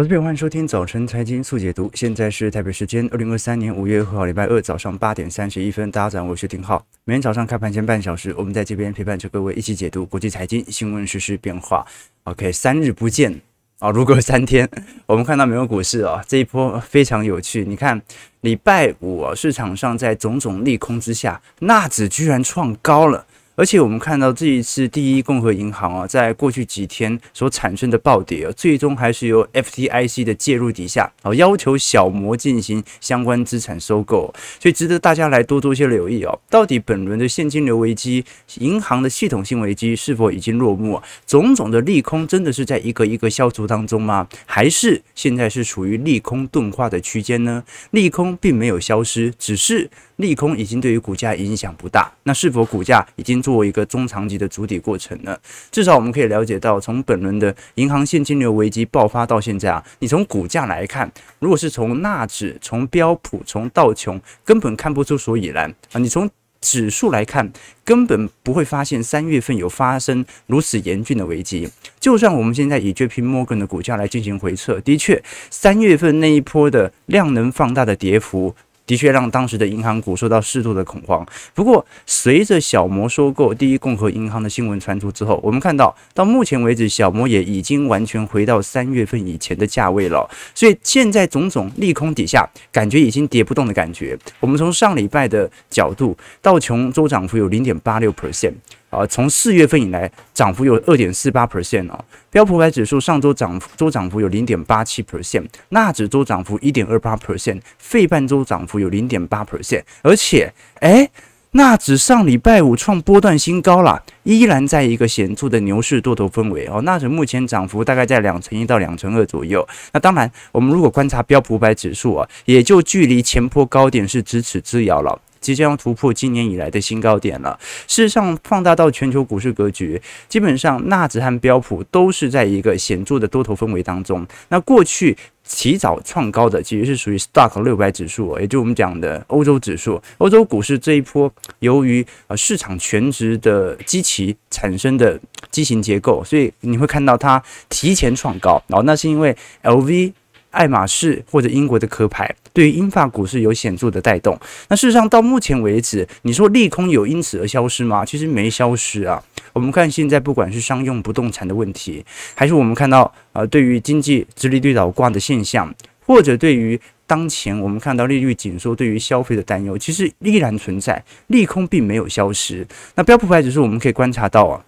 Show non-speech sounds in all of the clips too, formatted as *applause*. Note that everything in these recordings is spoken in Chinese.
我是边，欢迎收听早晨财经速解读。现在是台北时间二零二三年五月二号礼拜二早上八点三十一分。大家早上好，我是丁浩。每天早上开盘前半小时，我们在这边陪伴着各位一起解读国际财经新闻、时事变化。OK，三日不见啊，如隔三天。*laughs* 我们看到美国股市啊，这一波非常有趣。你看，礼拜五啊，市场上在种种利空之下，纳指居然创高了。而且我们看到这一次第一共和银行啊，在过去几天所产生的暴跌啊，最终还是由 FDIC 的介入底下啊，要求小摩进行相关资产收购，所以值得大家来多做些留意哦。到底本轮的现金流危机、银行的系统性危机是否已经落幕？种种的利空真的是在一个一个消除当中吗？还是现在是处于利空钝化的区间呢？利空并没有消失，只是利空已经对于股价影响不大。那是否股价已经作为一个中长期的筑底过程呢？至少我们可以了解到，从本轮的银行现金流危机爆发到现在啊，你从股价来看，如果是从纳指、从标普、从道琼，根本看不出所以然啊。你从指数来看，根本不会发现三月份有发生如此严峻的危机。就算我们现在以 JP Morgan 的股价来进行回测，的确，三月份那一波的量能放大的跌幅。的确让当时的银行股受到适度的恐慌。不过，随着小摩收购第一共和银行的新闻传出之后，我们看到到目前为止，小摩也已经完全回到三月份以前的价位了。所以现在种种利空底下，感觉已经跌不动的感觉。我们从上礼拜的角度，道琼州涨幅有零点八六 percent。啊，从四月份以来，涨幅有二点四八 percent 哦。标普百指数上周涨周涨幅有零点八七 percent，纳指周涨幅一点二八 percent，费半周涨幅有零点八 percent。而且，诶，纳指上礼拜五创波段新高了，依然在一个显著的牛市多头氛围哦。纳指目前涨幅大概在两成一到两成二左右。那当然，我们如果观察标普百指数啊，也就距离前波高点是咫尺之遥了。即将突破今年以来的新高点了。事实上，放大到全球股市格局，基本上纳指和标普都是在一个显著的多头氛围当中。那过去起早创高的，其实是属于 Stock 六百指数，也就我们讲的欧洲指数。欧洲股市这一波，由于呃市场权值的基期产生的畸形结构，所以你会看到它提前创高。然后那是因为 LV。爱马仕或者英国的壳牌对于英法股市有显著的带动。那事实上到目前为止，你说利空有因此而消失吗？其实没消失啊。我们看现在不管是商用不动产的问题，还是我们看到呃对于经济直利率倒挂的现象，或者对于当前我们看到利率紧缩对于消费的担忧，其实依然存在，利空并没有消失。那标普牌指数我们可以观察到啊，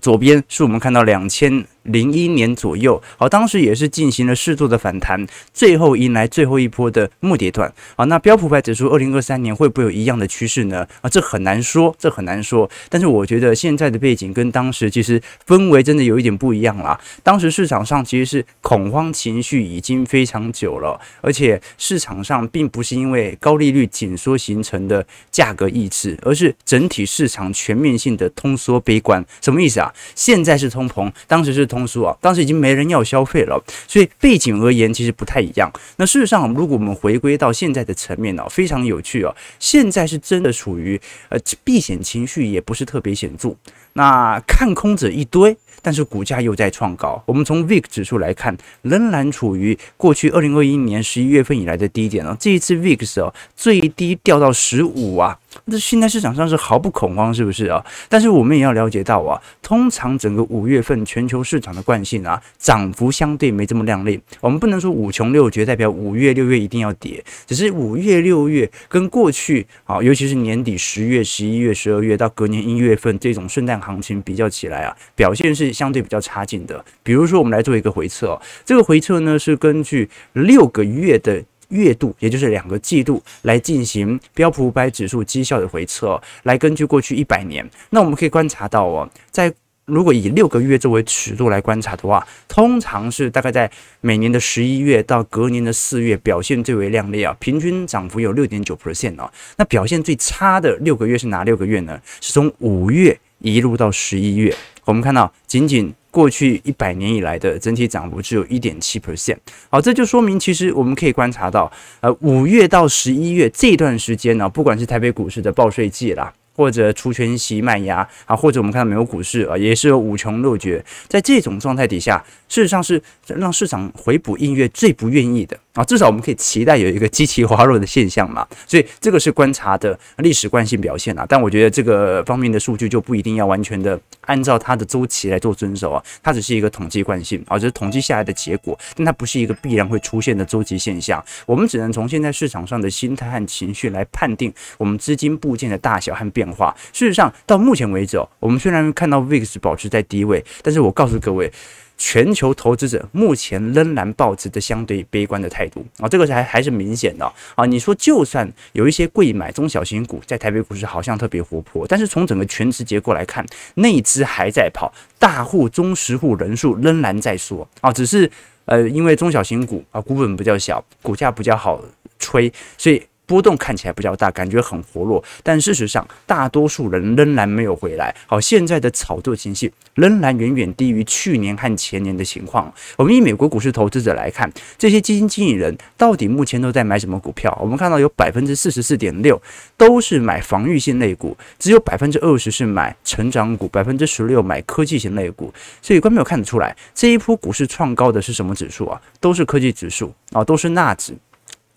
左边是我们看到两千。零一年左右，好，当时也是进行了适度的反弹，最后迎来最后一波的末跌段。好，那标普百指数二零二三年会不会有一样的趋势呢？啊，这很难说，这很难说。但是我觉得现在的背景跟当时其实氛围真的有一点不一样啦。当时市场上其实是恐慌情绪已经非常久了，而且市场上并不是因为高利率紧缩形成的价格抑制，而是整体市场全面性的通缩悲观。什么意思啊？现在是通膨，当时是通。通缩啊，当时已经没人要消费了，所以背景而言其实不太一样。那事实上，如果我们回归到现在的层面呢，非常有趣哦。现在是真的处于呃避险情绪也不是特别显著，那看空者一堆，但是股价又在创高。我们从 VIX 指数来看，仍然处于过去二零二一年十一月份以来的低点哦。这一次 VIX 哦最低掉到十五啊。那现在市场上是毫不恐慌，是不是啊？但是我们也要了解到啊，通常整个五月份全球市场的惯性啊，涨幅相对没这么亮丽。我们不能说五穷六绝代表五月六月一定要跌，只是五月六月跟过去啊，尤其是年底十月、十一月、十二月到隔年一月份这种圣诞行情比较起来啊，表现是相对比较差劲的。比如说，我们来做一个回测，这个回测呢是根据六个月的。月度，也就是两个季度来进行标普五百指数绩效的回测，来根据过去一百年，那我们可以观察到哦，在如果以六个月作为尺度来观察的话，通常是大概在每年的十一月到隔年的四月表现最为亮丽啊，平均涨幅有六点九 percent 哦。那表现最差的六个月是哪六个月呢？是从五月一路到十一月，我们看到仅仅。过去一百年以来的整体涨幅只有一点七 percent，好，这就说明其实我们可以观察到，呃，五月到十一月这段时间呢，不管是台北股市的报税季啦，或者除权息慢压啊，或者我们看到美国股市啊，也是有五穷六绝，在这种状态底下，事实上是让市场回补音乐最不愿意的。啊。至少我们可以期待有一个极其滑落的现象嘛。所以这个是观察的历史惯性表现啊。但我觉得这个方面的数据就不一定要完全的按照它的周期来做遵守啊，它只是一个统计惯性啊，这是统计下来的结果，但它不是一个必然会出现的周期现象。我们只能从现在市场上的心态和情绪来判定我们资金部件的大小和变化。事实上，到目前为止哦，我们虽然看到 VIX 保持在低位，但是我告诉各位，全球投资者目前仍然抱持着相对悲观的态度啊，这个还还是明显的啊。你说，就算有一些贵买中小型股在台北股市好像特别活泼，但是从整个全职结构来看，内资还在跑，大户、中实户人数仍然在缩啊，只是呃，因为中小型股啊，股本比较小，股价比较好吹，所以。波动看起来比较大，感觉很活络，但事实上，大多数人仍然没有回来。好，现在的炒作情绪仍然远远低于去年和前年的情况。我们以美国股市投资者来看，这些基金经理人到底目前都在买什么股票？我们看到有百分之四十四点六都是买防御性类股，只有百分之二十是买成长股，百分之十六买科技型类股。所以，观众没有看得出来，这一波股市创高的是什么指数啊？都是科技指数啊，都是纳指。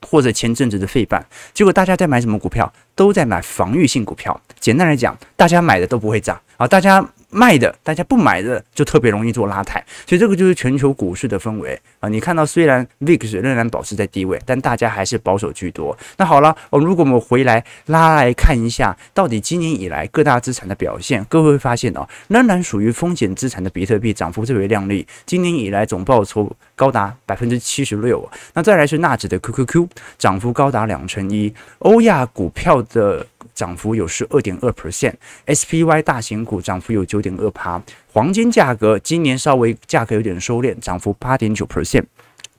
或者前阵子的费半，结果大家在买什么股票？都在买防御性股票。简单来讲，大家买的都不会涨啊，大家。卖的，大家不买的就特别容易做拉抬，所以这个就是全球股市的氛围啊。你看到虽然 VIX 仍然保持在低位，但大家还是保守居多。那好了，我如果我们回来拉来看一下，到底今年以来各大资产的表现，各位会发现哦，仍然属于风险资产的比特币涨幅最为亮丽，今年以来总报酬高达百分之七十六。那再来是纳指的 QQQ，涨幅高达两成一，欧亚股票的。涨幅有十二点二 percent，SPY 大型股涨幅有九点二趴，黄金价格今年稍微价格有点收敛，涨幅八点九 percent，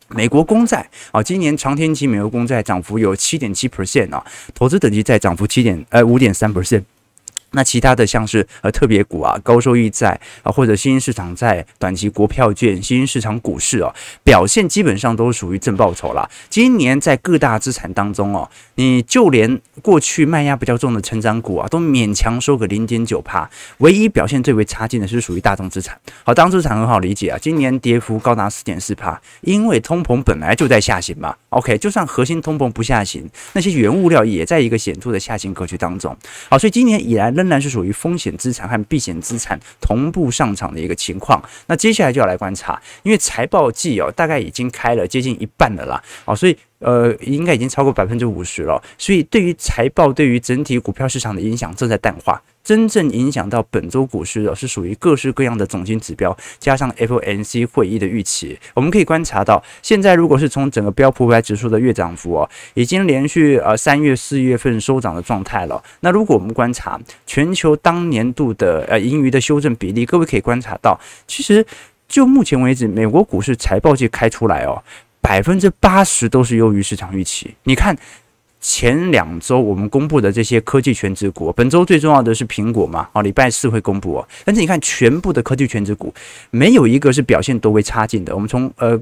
美国公债啊，今年长天期美国公债涨幅有七点七 percent 啊，投资等级债涨幅七点呃五点三 percent。那其他的像是呃特别股啊、高收益债啊，或者新兴市场债、短期国票券、新兴市场股市哦，表现基本上都属于正报酬啦。今年在各大资产当中哦，你就连过去卖压比较重的成长股啊，都勉强收个零点九趴。唯一表现最为差劲的是属于大众资产。好，大众资产很好理解啊，今年跌幅高达四点四趴，因为通膨本来就在下行嘛。OK，就算核心通膨不下行，那些原物料也在一个显著的下行格局当中。好，所以今年以来。仍然是属于风险资产和避险资产同步上场的一个情况。那接下来就要来观察，因为财报季哦，大概已经开了接近一半的啦，哦，所以。呃，应该已经超过百分之五十了，所以对于财报，对于整体股票市场的影响正在淡化。真正影响到本周股市的是属于各式各样的总经指标，加上 FOMC 会议的预期。我们可以观察到，现在如果是从整个标普五百指数的月涨幅哦，已经连续呃三月、四月份收涨的状态了。那如果我们观察全球当年度的呃盈余的修正比例，各位可以观察到，其实就目前为止，美国股市财报季开出来哦。百分之八十都是优于市场预期。你看前两周我们公布的这些科技全值股，本周最重要的是苹果嘛？哦，礼拜四会公布哦。但是你看全部的科技全值股，没有一个是表现多为差劲的。我们从呃。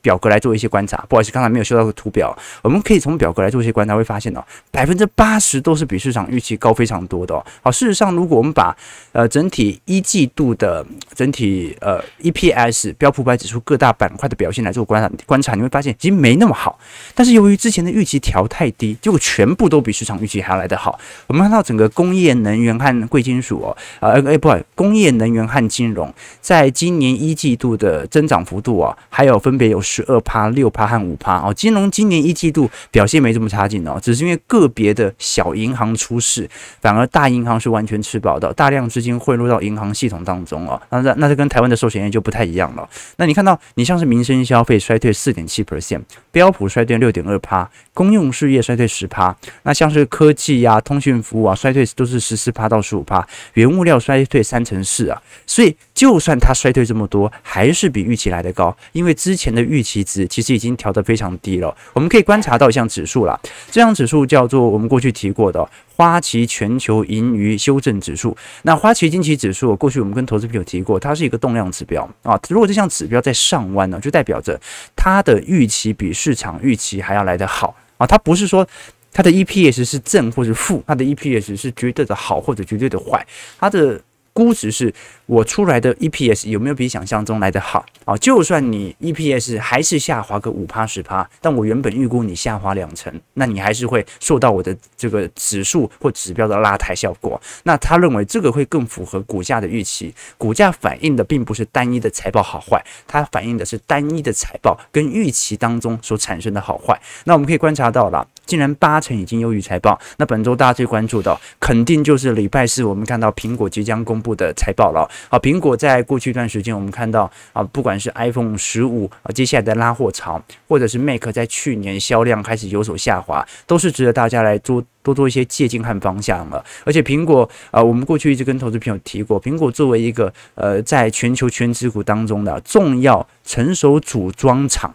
表格来做一些观察，不好意思，刚才没有修到个图表。我们可以从表格来做一些观察，会发现哦，百分之八十都是比市场预期高非常多的哦。好，事实上，如果我们把呃整体一季度的整体呃 EPS 标普百指数各大板块的表现来做观察观察，你会发现其实没那么好。但是由于之前的预期调太低，结果全部都比市场预期还要来得好。我们看到整个工业能源和贵金属哦，呃，哎，不，工业能源和金融在今年一季度的增长幅度啊，还有分别有。十二趴、六趴和五趴哦，金融今年一季度表现没这么差劲哦，只是因为个别的小银行出事，反而大银行是完全吃饱的，大量资金汇入到银行系统当中哦。那这那这跟台湾的寿险业就不太一样了。那你看到，你像是民生消费衰退四点七 percent，标普衰退六点二趴，公用事业衰退十趴，那像是科技呀、通讯服务啊，衰退都是十四趴到十五趴，原物料衰退三成四啊。所以就算它衰退这么多，还是比预期来得高，因为之前的预。预期值其实已经调得非常低了。我们可以观察到一项指数啦，这项指数叫做我们过去提过的花旗全球盈余修正指数。那花旗惊奇指数，过去我们跟投资朋友提过，它是一个动量指标啊。如果这项指标在上弯呢，就代表着它的预期比市场预期还要来得好啊。它不是说它的 EPS 是正或是负，它的 EPS 是绝对的好或者绝对的坏，它的。估值是我出来的 EPS 有没有比想象中来得好啊？就算你 EPS 还是下滑个五趴十趴，但我原本预估你下滑两成，那你还是会受到我的这个指数或指标的拉抬效果。那他认为这个会更符合股价的预期，股价反映的并不是单一的财报好坏，它反映的是单一的财报跟预期当中所产生的好坏。那我们可以观察到了，既然八成已经优于财报，那本周大家最关注的肯定就是礼拜四我们看到苹果即将公布的财报了。好，苹果在过去一段时间，我们看到啊，不管是 iPhone 十五啊，接下来的拉货潮，或者是 Mac 在去年销量开始有所下滑，都是值得大家来多多做一些借鉴和方向了。而且苹果啊，我们过去一直跟投资朋友提过，苹果作为一个呃，在全球权值股当中的重要成熟组装厂。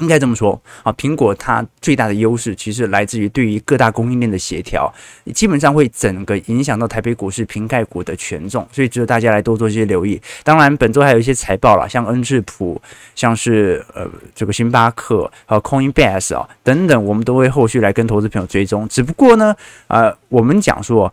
应该这么说啊，苹果它最大的优势其实来自于对于各大供应链的协调，基本上会整个影响到台北股市苹概股的权重，所以值得大家来多做一些留意。当然，本周还有一些财报啦，像恩智浦，像是呃这个星巴克和 Coinbase 啊等等，我们都会后续来跟投资朋友追踪。只不过呢，呃，我们讲说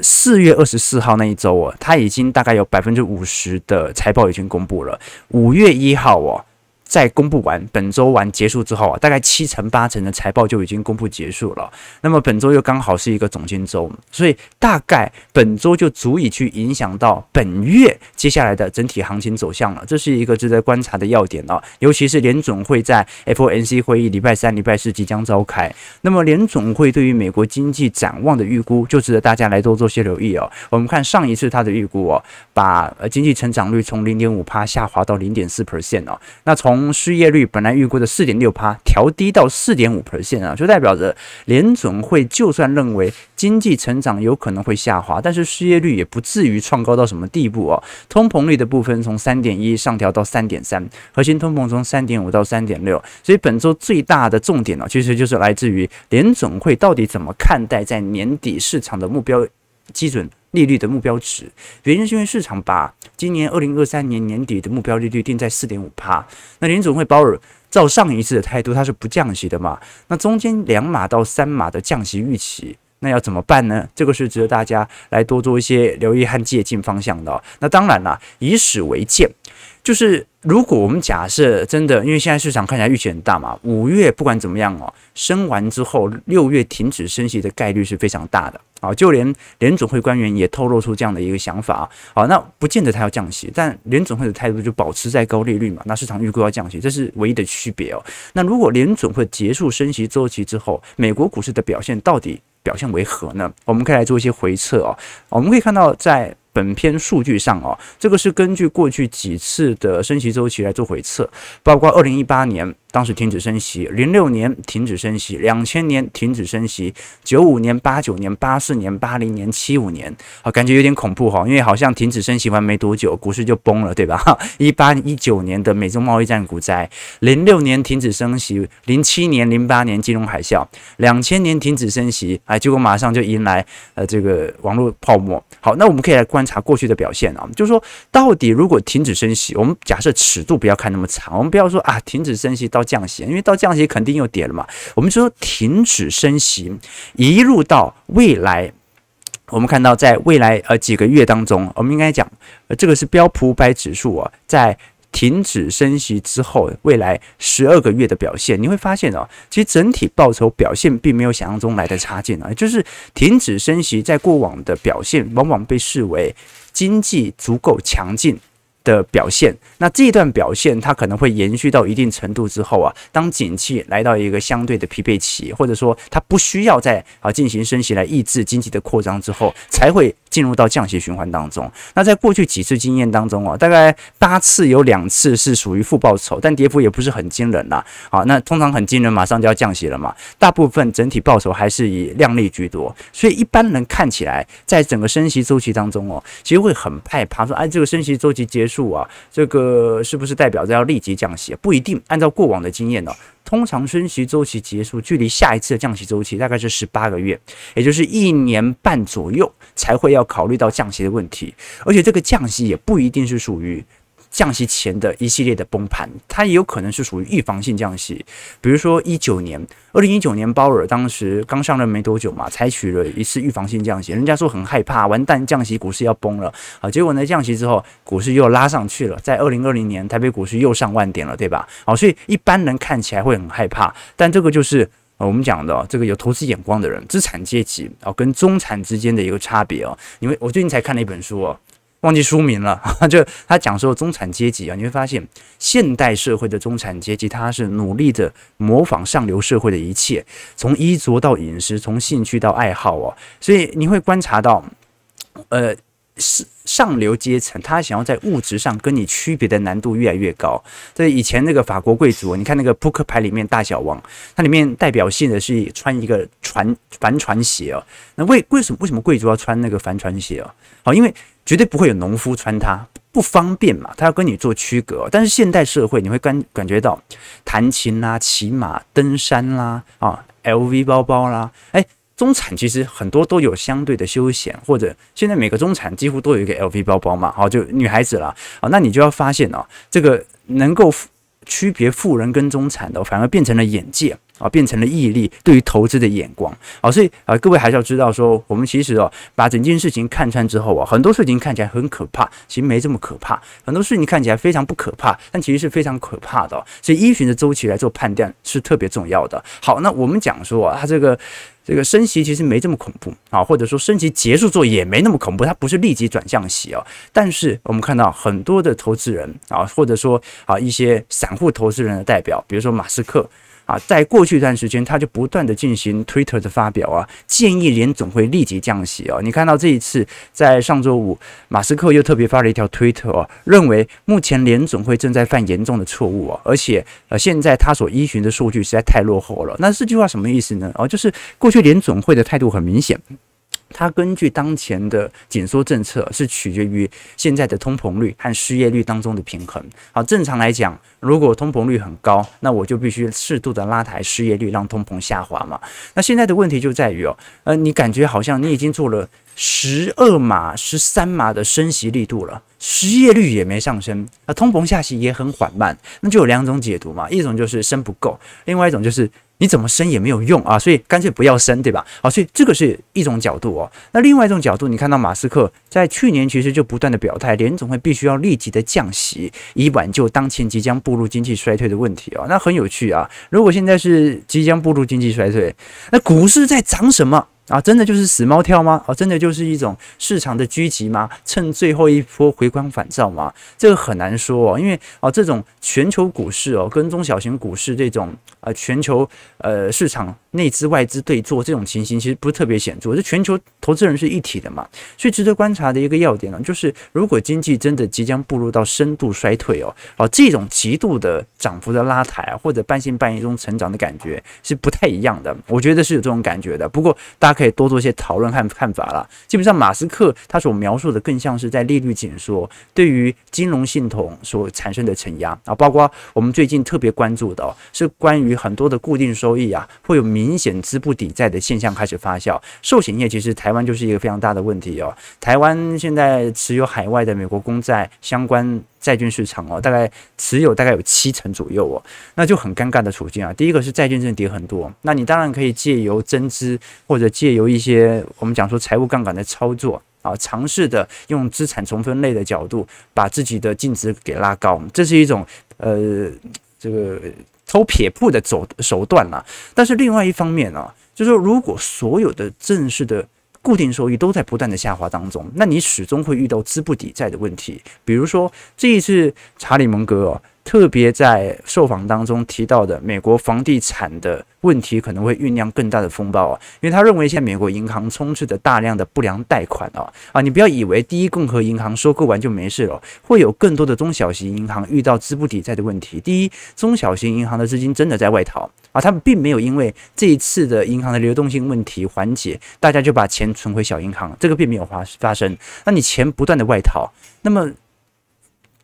四月二十四号那一周哦，它已经大概有百分之五十的财报已经公布了，五月一号哦。在公布完本周完结束之后啊，大概七成八成的财报就已经公布结束了。那么本周又刚好是一个总经周，所以大概本周就足以去影响到本月接下来的整体行情走向了。这是一个值得观察的要点啊，尤其是联总会在 FOMC 会议礼拜三、礼拜四即将召开。那么联总会对于美国经济展望的预估，就值得大家来多做些留意哦。我们看上一次它的预估哦，把呃经济成长率从零点五趴下滑到零点四 percent 哦，那从从失业率本来预估的四点六趴调低到四点五 percent 啊，就代表着联准会就算认为经济成长有可能会下滑，但是失业率也不至于创高到什么地步哦。通膨率的部分从三点一上调到三点三，核心通膨从三点五到三点六。所以本周最大的重点呢，其实就是来自于联准会到底怎么看待在年底市场的目标基准。利率的目标值，原因是因为市场把今年二零二三年年底的目标利率定在四点五帕。那联总会鲍尔照上一次的态度，它是不降息的嘛？那中间两码到三码的降息预期，那要怎么办呢？这个是值得大家来多做一些留意和借鉴方向的。那当然啦，以史为鉴，就是。如果我们假设真的，因为现在市场看起来预期很大嘛，五月不管怎么样哦，升完之后，六月停止升息的概率是非常大的啊，就连联准会官员也透露出这样的一个想法啊，好那不见得他要降息，但联准会的态度就保持在高利率嘛，那市场预估要降息，这是唯一的区别哦。那如果联准会结束升息周期之后，美国股市的表现到底表现为何呢？我们可以来做一些回测哦，我们可以看到在。本篇数据上哦，这个是根据过去几次的升息周期来做回测，包括二零一八年。当时停止升息，零六年停止升息，两千年停止升息，九五年、八九年、八四年、八零年、七五年，好，感觉有点恐怖哈，因为好像停止升息完没多久，股市就崩了，对吧？*laughs* 一八一九年的美中贸易战股灾，零六年停止升息，零七年、零八年金融海啸，两千年停止升息，哎，结果马上就迎来呃这个网络泡沫。好，那我们可以来观察过去的表现啊，就是说到底如果停止升息，我们假设尺度不要看那么长，我们不要说啊停止升息到。到降息，因为到降息肯定又跌了嘛。我们说停止升息，一路到未来，我们看到在未来呃几个月当中，我们应该讲，呃这个是标普五百指数啊，在停止升息之后，未来十二个月的表现，你会发现哦，其实整体报酬表现并没有想象中来的差劲啊。就是停止升息，在过往的表现往往被视为经济足够强劲。的表现，那这一段表现它可能会延续到一定程度之后啊，当景气来到一个相对的疲惫期，或者说它不需要再啊进行升息来抑制经济的扩张之后，才会进入到降息循环当中。那在过去几次经验当中啊，大概八次有两次是属于负报酬，但跌幅也不是很惊人呐。好，那通常很惊人，马上就要降息了嘛。大部分整体报酬还是以量力居多，所以一般人看起来在整个升息周期当中哦，其实会很害怕说，哎，这个升息周期结束。啊，这个是不是代表着要立即降息？不一定。按照过往的经验呢，通常升息周期结束，距离下一次的降息周期大概是十八个月，也就是一年半左右才会要考虑到降息的问题。而且这个降息也不一定是属于降息前的一系列的崩盘，它也有可能是属于预防性降息。比如说一九年，二零一九年鲍尔当时刚上任没多久嘛，采取了一次预防性降息，人家说很害怕，完蛋，降息股市要崩了啊！结果呢，降息之后，股市又拉上去了，在二零二零年，台北股市又上万点了，对吧？好，所以一般人看起来会很害怕，但这个就是我们讲的这个有投资眼光的人，资产阶级啊，跟中产之间的一个差别哦。因为我最近才看了一本书哦。忘记书名了，*laughs* 就他讲说中产阶级啊，你会发现现代社会的中产阶级，他是努力的模仿上流社会的一切，从衣着到饮食，从兴趣到爱好哦，所以你会观察到，呃，是上流阶层，他想要在物质上跟你区别的难度越来越高。所以以前那个法国贵族，你看那个扑克牌里面大小王，它里面代表性的是穿一个船帆船鞋哦。那为为什么为什么贵族要穿那个帆船鞋哦？好，因为绝对不会有农夫穿它，不方便嘛，他要跟你做区隔。但是现代社会，你会感感觉到弹琴啦、骑马、登山啦、啊，LV 包包啦，哎，中产其实很多都有相对的休闲，或者现在每个中产几乎都有一个 LV 包包嘛，好，就女孩子啦，啊，那你就要发现哦，这个能够区别富人跟中产的，反而变成了眼界。啊，变成了毅力，对于投资的眼光啊，所以啊，各位还是要知道说，我们其实哦，把整件事情看穿之后啊，很多事情看起来很可怕，其实没这么可怕；很多事情看起来非常不可怕，但其实是非常可怕的。所以依循着周期来做判断是特别重要的。好，那我们讲说啊，它这个这个升息其实没这么恐怖啊，或者说升息结束之后也没那么恐怖，它不是立即转向息哦。但是我们看到很多的投资人啊，或者说啊一些散户投资人的代表，比如说马斯克。啊，在过去一段时间，他就不断的进行 Twitter 的发表啊，建议联总会立即降息啊。你看到这一次，在上周五，马斯克又特别发了一条推特啊，认为目前联总会正在犯严重的错误啊，而且呃，现在他所依循的数据实在太落后了。那这句话什么意思呢？哦，就是过去联总会的态度很明显。它根据当前的紧缩政策，是取决于现在的通膨率和失业率当中的平衡。好，正常来讲，如果通膨率很高，那我就必须适度的拉抬失业率，让通膨下滑嘛。那现在的问题就在于哦，呃，你感觉好像你已经做了十二码、十三码的升息力度了，失业率也没上升，那通膨下行也很缓慢，那就有两种解读嘛，一种就是升不够，另外一种就是。你怎么升也没有用啊，所以干脆不要升，对吧？好，所以这个是一种角度哦。那另外一种角度，你看到马斯克在去年其实就不断的表态，联总会必须要立即的降息，以挽救当前即将步入经济衰退的问题哦。那很有趣啊，如果现在是即将步入经济衰退，那股市在涨什么？啊，真的就是死猫跳吗？啊，真的就是一种市场的狙击吗？趁最后一波回光返照吗？这个很难说哦，因为啊，这种全球股市哦，跟中小型股市这种呃全球呃市场内资外资对做这种情形，其实不是特别显著。这全球投资人是一体的嘛，所以值得观察的一个要点呢，就是如果经济真的即将步入到深度衰退哦，啊，这种极度的涨幅的拉抬，或者半信半疑中成长的感觉是不太一样的。我觉得是有这种感觉的。不过大家。可以多做一些讨论和看法了。基本上，马斯克他所描述的更像是在利率紧缩对于金融系统所产生的承压啊，包括我们最近特别关注的，是关于很多的固定收益啊，会有明显资不抵债的现象开始发酵。寿险业其实台湾就是一个非常大的问题哦。台湾现在持有海外的美国公债相关。债券市场哦，大概持有大概有七成左右哦，那就很尴尬的处境啊。第一个是债券真的跌很多，那你当然可以借由增资或者借由一些我们讲说财务杠杆的操作啊，尝试的用资产重分类的角度把自己的净值给拉高，这是一种呃这个偷撇步的走手段啦。但是另外一方面啊，就是说如果所有的正式的。固定收益都在不断的下滑当中，那你始终会遇到资不抵债的问题。比如说这一次查理蒙格。特别在受访当中提到的美国房地产的问题可能会酝酿更大的风暴啊，因为他认为现在美国银行充斥着大量的不良贷款啊啊，你不要以为第一共和银行收购完就没事了，会有更多的中小型银行遇到资不抵债的问题。第一，中小型银行的资金真的在外逃啊，他们并没有因为这一次的银行的流动性问题缓解，大家就把钱存回小银行，这个并没有发发生。那你钱不断的外逃，那么。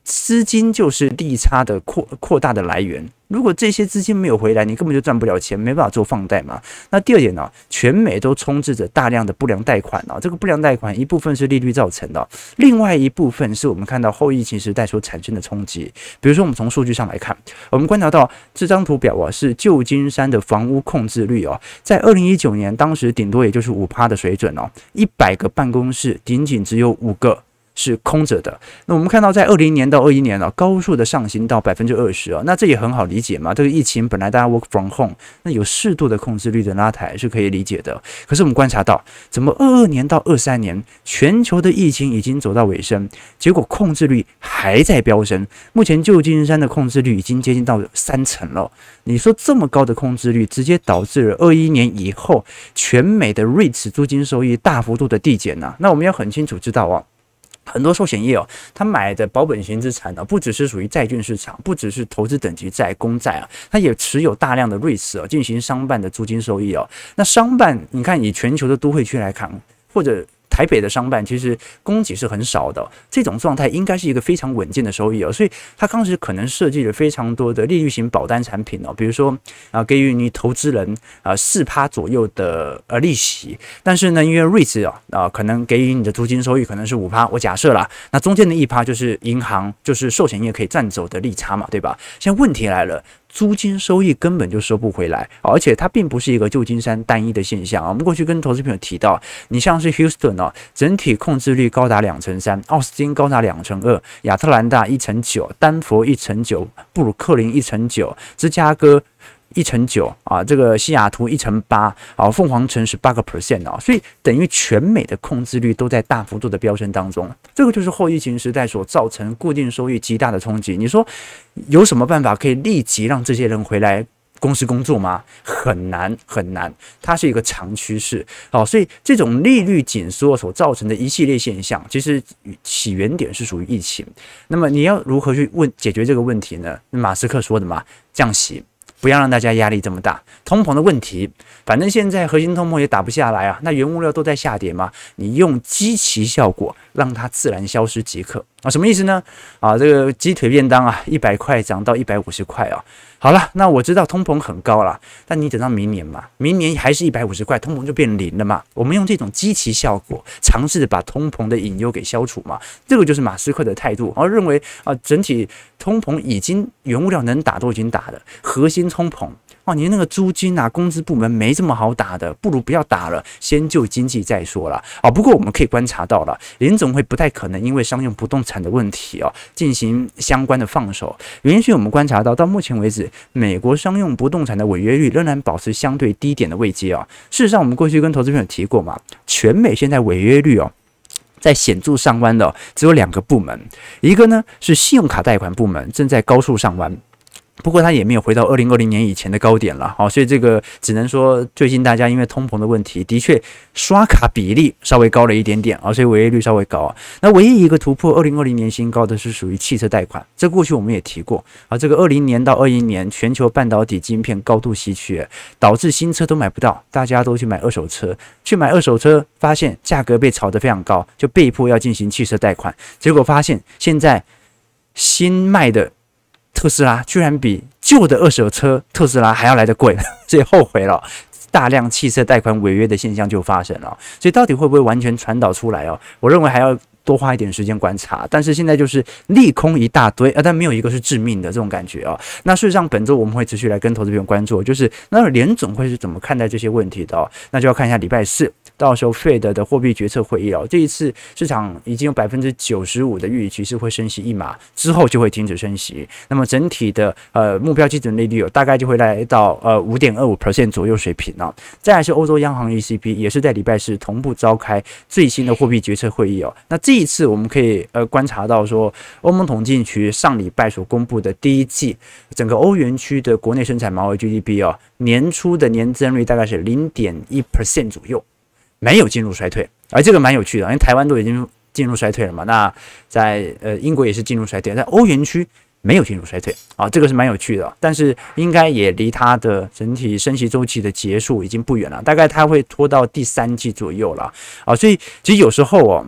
资金就是利差的扩扩大的来源。如果这些资金没有回来，你根本就赚不了钱，没办法做放贷嘛。那第二点呢，全美都充斥着大量的不良贷款啊，这个不良贷款一部分是利率造成的，另外一部分是我们看到后疫情时代所产生的冲击。比如说，我们从数据上来看，我们观察到这张图表啊，是旧金山的房屋空置率哦，在二零一九年当时顶多也就是五趴的水准哦，一百个办公室仅仅只有五个。是空着的。那我们看到，在二零年到二一年啊，高速的上行到百分之二十啊，那这也很好理解嘛。这个疫情本来大家 work from home，那有适度的控制率的拉抬是可以理解的。可是我们观察到，怎么二二年到二三年，全球的疫情已经走到尾声，结果控制率还在飙升。目前旧金山的控制率已经接近到三成了。你说这么高的控制率，直接导致了二一年以后全美的 REITs 租金收益大幅度的递减呐。那我们要很清楚知道啊。很多寿险业哦，他买的保本型资产呢，不只是属于债券市场，不只是投资等级债、公债啊，他也持有大量的瑞士哦，进行商办的租金收益哦。那商办，你看以全球的都会区来看，或者。台北的商办其实供给是很少的，这种状态应该是一个非常稳健的收益哦，所以他当时可能设计了非常多的利率型保单产品哦，比如说啊，给予你投资人啊四趴左右的呃利息，但是呢，因为 REITs 啊啊可能给予你的租金收益可能是五趴，我假设啦，那中间的一趴就是银行就是寿险业可以赚走的利差嘛，对吧？现在问题来了。租金收益根本就收不回来，而且它并不是一个旧金山单一的现象啊。我们过去跟投资朋友提到，你像是 Houston 哦，整体控制率高达两成三，奥斯汀高达两成二，亚特兰大一成九，丹佛一成九，布鲁克林一成九，芝加哥。一成九啊，这个西雅图一成八啊，凤凰城是八个 percent 啊，所以等于全美的控制率都在大幅度的飙升当中。这个就是后疫情时代所造成固定收益极大的冲击。你说有什么办法可以立即让这些人回来公司工作吗？很难很难，它是一个长趋势。哦，所以这种利率紧缩所造成的一系列现象，其实起源点是属于疫情。那么你要如何去问解决这个问题呢？马斯克说的嘛，降息。不要让大家压力这么大，通膨的问题，反正现在核心通膨也打不下来啊，那原物料都在下跌嘛，你用基期效果让它自然消失即可。啊，什么意思呢？啊，这个鸡腿便当啊，一百块涨到一百五十块啊。好了，那我知道通膨很高了，但你等到明年嘛，明年还是一百五十块，通膨就变零了嘛。我们用这种积极效果，尝试着把通膨的隐忧给消除嘛。这个就是马斯克的态度，而认为啊，整体通膨已经原物料能打都已经打了，核心通膨。哦，你那个租金啊，工资部门没这么好打的，不如不要打了，先救经济再说了。啊，不过我们可以观察到了，联总会不太可能因为商用不动产的问题啊，进行相关的放手。原因是我们观察到，到目前为止，美国商用不动产的违约率仍然保持相对低点的位阶啊。事实上，我们过去跟投资朋友提过嘛，全美现在违约率哦，在显著上弯的只有两个部门，一个呢是信用卡贷款部门正在高速上弯。不过它也没有回到二零二零年以前的高点了，好，所以这个只能说最近大家因为通膨的问题，的确刷卡比例稍微高了一点点啊，所以违约率稍微高。那唯一一个突破二零二零年新高的是属于汽车贷款，这过去我们也提过啊，这个二零年到二一年全球半导体晶片高度稀缺，导致新车都买不到，大家都去买二手车，去买二手车发现价格被炒得非常高，就被迫要进行汽车贷款，结果发现现在新卖的。特斯拉居然比旧的二手车特斯拉还要来得贵，*laughs* 所以后悔了。大量汽车贷款违约的现象就发生了，所以到底会不会完全传导出来哦？我认为还要多花一点时间观察。但是现在就是利空一大堆啊，但没有一个是致命的这种感觉啊。那事实上本周我们会持续来跟投资朋友关注，就是那联总会是怎么看待这些问题的哦？那就要看一下礼拜四。到时候，Fed 的货币决策会议哦，这一次市场已经有百分之九十五的预期是会升息一码，之后就会停止升息。那么整体的呃目标基准利率哦，大概就会来到呃五点二五 percent 左右水平啊。再来是欧洲央行 ECB 也是在礼拜四同步召开最新的货币决策会议哦。那这一次我们可以呃观察到说，欧盟统计局上礼拜所公布的第一季整个欧元区的国内生产毛额 GDP 哦，年初的年增率大概是零点一 percent 左右。没有进入衰退，而这个蛮有趣的，因为台湾都已经进入衰退了嘛。那在呃英国也是进入衰退，在欧元区没有进入衰退啊，这个是蛮有趣的。但是应该也离它的整体升息周期的结束已经不远了，大概它会拖到第三季左右了啊。所以其实有时候哦，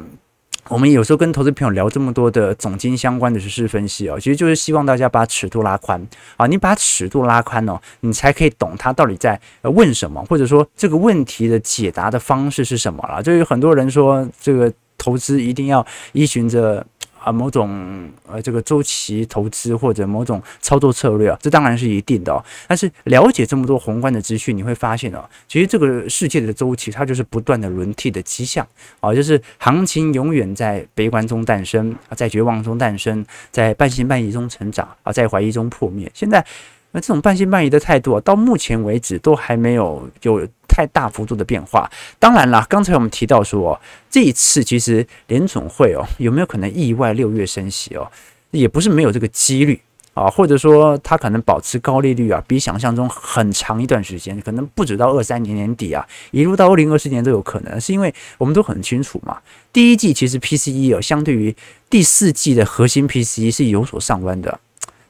我们有时候跟投资朋友聊这么多的总经相关的实事分析哦，其实就是希望大家把尺度拉宽啊，你把尺度拉宽哦，你才可以懂他到底在问什么，或者说这个问题的解答的方式是什么了。就有很多人说这个投资一定要依循着。啊，某种呃，这个周期投资或者某种操作策略啊，这当然是一定的哦。但是了解这么多宏观的资讯，你会发现哦，其实这个世界的周期它就是不断的轮替的迹象啊，就是行情永远在悲观中诞生，在绝望中诞生，在半信半疑中成长啊，在怀疑中破灭。现在那这种半信半疑的态度啊，到目前为止都还没有有。太大幅度的变化，当然了，刚才我们提到说，这一次其实联准会哦，有没有可能意外六月升息哦，也不是没有这个几率啊，或者说它可能保持高利率啊，比想象中很长一段时间，可能不止到二三年年底啊，一路到二零二四年都有可能，是因为我们都很清楚嘛，第一季其实 PCE 哦，相对于第四季的核心 PCE 是有所上弯的。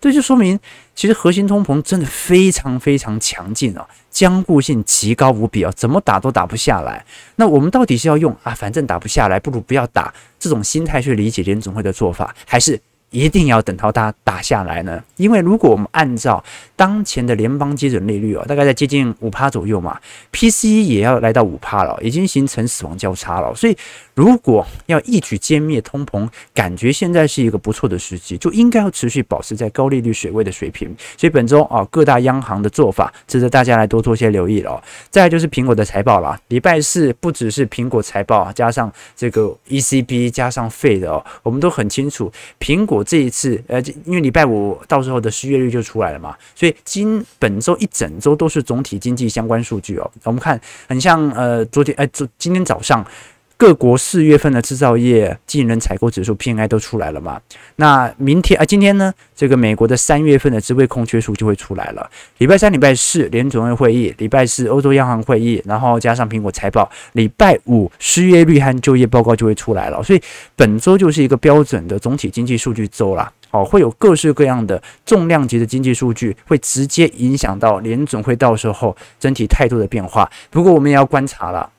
这就说明，其实核心通膨真的非常非常强劲啊，坚固性极高无比啊，怎么打都打不下来。那我们到底是要用啊，反正打不下来，不如不要打这种心态去理解联总会的做法，还是？一定要等到它打下来呢，因为如果我们按照当前的联邦基准利率哦，大概在接近五趴左右嘛，PCE 也要来到五趴了，已经形成死亡交叉了。所以如果要一举歼灭通膨，感觉现在是一个不错的时机，就应该要持续保持在高利率水位的水平。所以本周啊，各大央行的做法值得大家来多做些留意了。再就是苹果的财报了，礼拜四不只是苹果财报，加上这个 ECB 加上 Fed 哦，我们都很清楚苹果。我这一次，呃，因为礼拜五到时候的失业率就出来了嘛，所以今本周一整周都是总体经济相关数据哦。我们看很像，呃，昨天，呃，昨今天早上。各国四月份的制造业技能采购指数 PMI 都出来了嘛？那明天啊，今天呢，这个美国的三月份的职位空缺数就会出来了。礼拜三、礼拜四联准会会议，礼拜四欧洲央行会议，然后加上苹果财报，礼拜五失业率和就业报告就会出来了。所以本周就是一个标准的总体经济数据周啦。哦，会有各式各样的重量级的经济数据，会直接影响到联准会到时候整体态度的变化。不过我们也要观察了。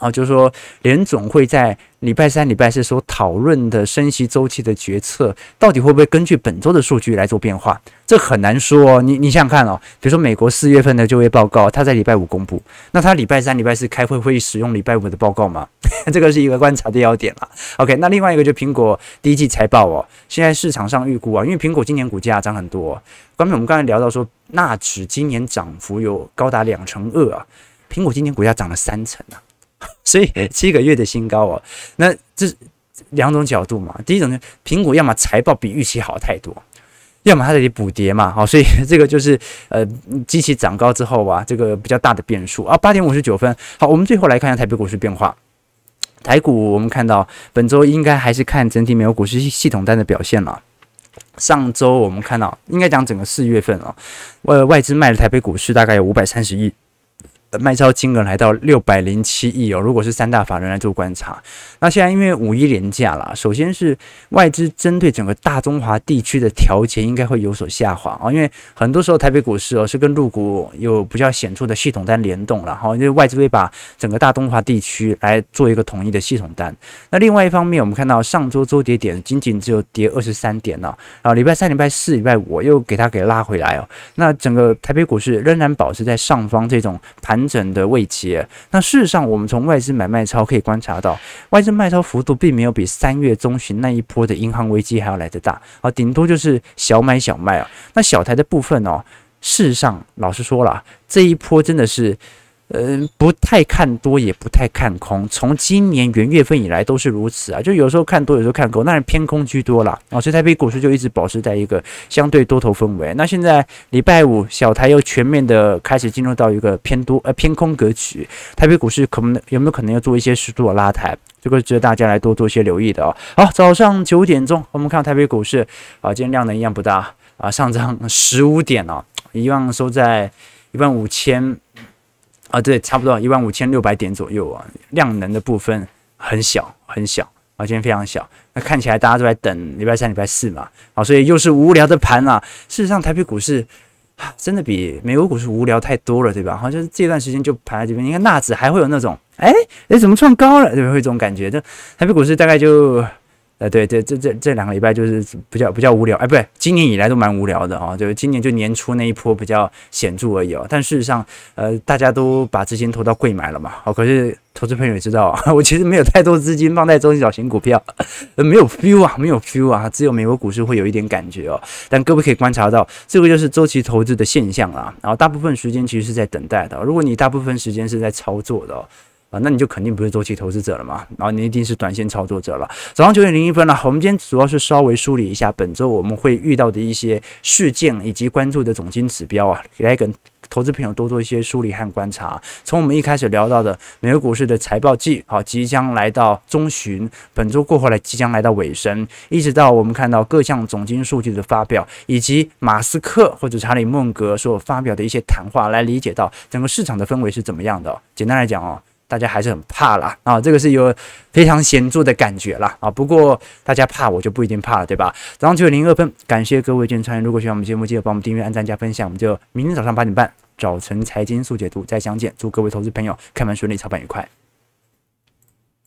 啊，就是说联总会在礼拜三、礼拜四所讨论的升息周期的决策，到底会不会根据本周的数据来做变化？这很难说哦。你你想想看哦，比如说美国四月份的就业报告，它在礼拜五公布，那它礼拜三、礼拜四开会会使用礼拜五的报告吗？*laughs* 这个是一个观察的要点了。OK，那另外一个就苹果第一季财报哦，现在市场上预估啊，因为苹果今年股价涨很多，关于我们刚才聊到说，纳指今年涨幅有高达两成二啊，苹果今年股价涨了三成啊。*laughs* 所以七个月的新高哦，那这两种角度嘛。第一种呢，苹果要么财报比预期好太多，要么它得补跌嘛。好，所以 *laughs* 这个就是呃，机器涨高之后啊，这个比较大的变数啊。八点五十九分，好，我们最后来看一下台北股市变化。台股我们看到本周应该还是看整体美国股市系统单的表现了。上周我们看到，应该讲整个四月份啊，呃，外资卖了台北股市大概有五百三十亿。卖超金额来到六百零七亿哦，如果是三大法人来做观察，那现在因为五一连假啦，首先是外资针对整个大中华地区的调节应该会有所下滑啊，因为很多时候台北股市哦是跟陆股有比较显著的系统单联动了哈，因为外资会把整个大中华地区来做一个统一的系统单。那另外一方面，我们看到上周周跌点仅仅只有跌二十三点呢，啊，礼拜三、礼拜四、礼拜五又给它给拉回来哦，那整个台北股市仍然保持在上方这种盘。完整的位阶，那事实上，我们从外资买卖超可以观察到，外资卖超幅度并没有比三月中旬那一波的银行危机还要来得大啊，顶多就是小买小卖啊。那小台的部分哦，事实上，老实说了，这一波真的是。嗯，不太看多，也不太看空。从今年元月份以来都是如此啊，就有时候看多，有时候看空，那是偏空居多啦。啊。所以台北股市就一直保持在一个相对多头氛围。那现在礼拜五小台又全面的开始进入到一个偏多呃偏空格局，台北股市可能有没有可能要做一些适度的拉抬？这个值得大家来多做一些留意的哦。好，早上九点钟我们看台北股市啊，今天量能一样不大啊，上涨十五点哦，一万收在一万五千。啊，对，差不多一万五千六百点左右啊，量能的部分很小很小啊，今天非常小。那看起来大家都在等礼拜三、礼拜四嘛，啊，所以又是无聊的盘啊。事实上，台北股市真的比美国股市无聊太多了，对吧？好像就是这段时间就盘在这边。你看纳指还会有那种哎哎，怎么创高了？对不对会这种感觉。这台北股市大概就。呃，对对，这这这两个礼拜就是比较比较无聊，哎，不对，今年以来都蛮无聊的啊，就是今年就年初那一波比较显著而已哦。但事实上，呃，大家都把资金投到柜买了嘛，哦，可是投资朋友也知道，*laughs* 我其实没有太多资金放在中小型股票，没有 feel 啊，没有 feel 啊，只有美国股市会有一点感觉哦。但各位可以观察到，这个就是周期投资的现象啊。然后大部分时间其实是在等待的，如果你大部分时间是在操作的。啊，那你就肯定不是周期投资者了嘛，然后你一定是短线操作者了。早上九点零一分了，我们今天主要是稍微梳理一下本周我们会遇到的一些事件以及关注的总经指标啊，来跟投资朋友多做一些梳理和观察。从我们一开始聊到的美国股市的财报季，好，即将来到中旬，本周过后来即将来到尾声，一直到我们看到各项总经数据的发表，以及马斯克或者查理孟格所发表的一些谈话，来理解到整个市场的氛围是怎么样的。简单来讲哦。大家还是很怕啦啊，这个是有非常显著的感觉啦啊。不过大家怕我就不一定怕了，对吧？早上九点零二分，感谢各位今天参与。如果喜欢我们节目，记得帮我们订阅、按赞、加分享。我们就明天早上八点半，早晨财经速解读再相见。祝各位投资朋友开门顺利，操盘愉快。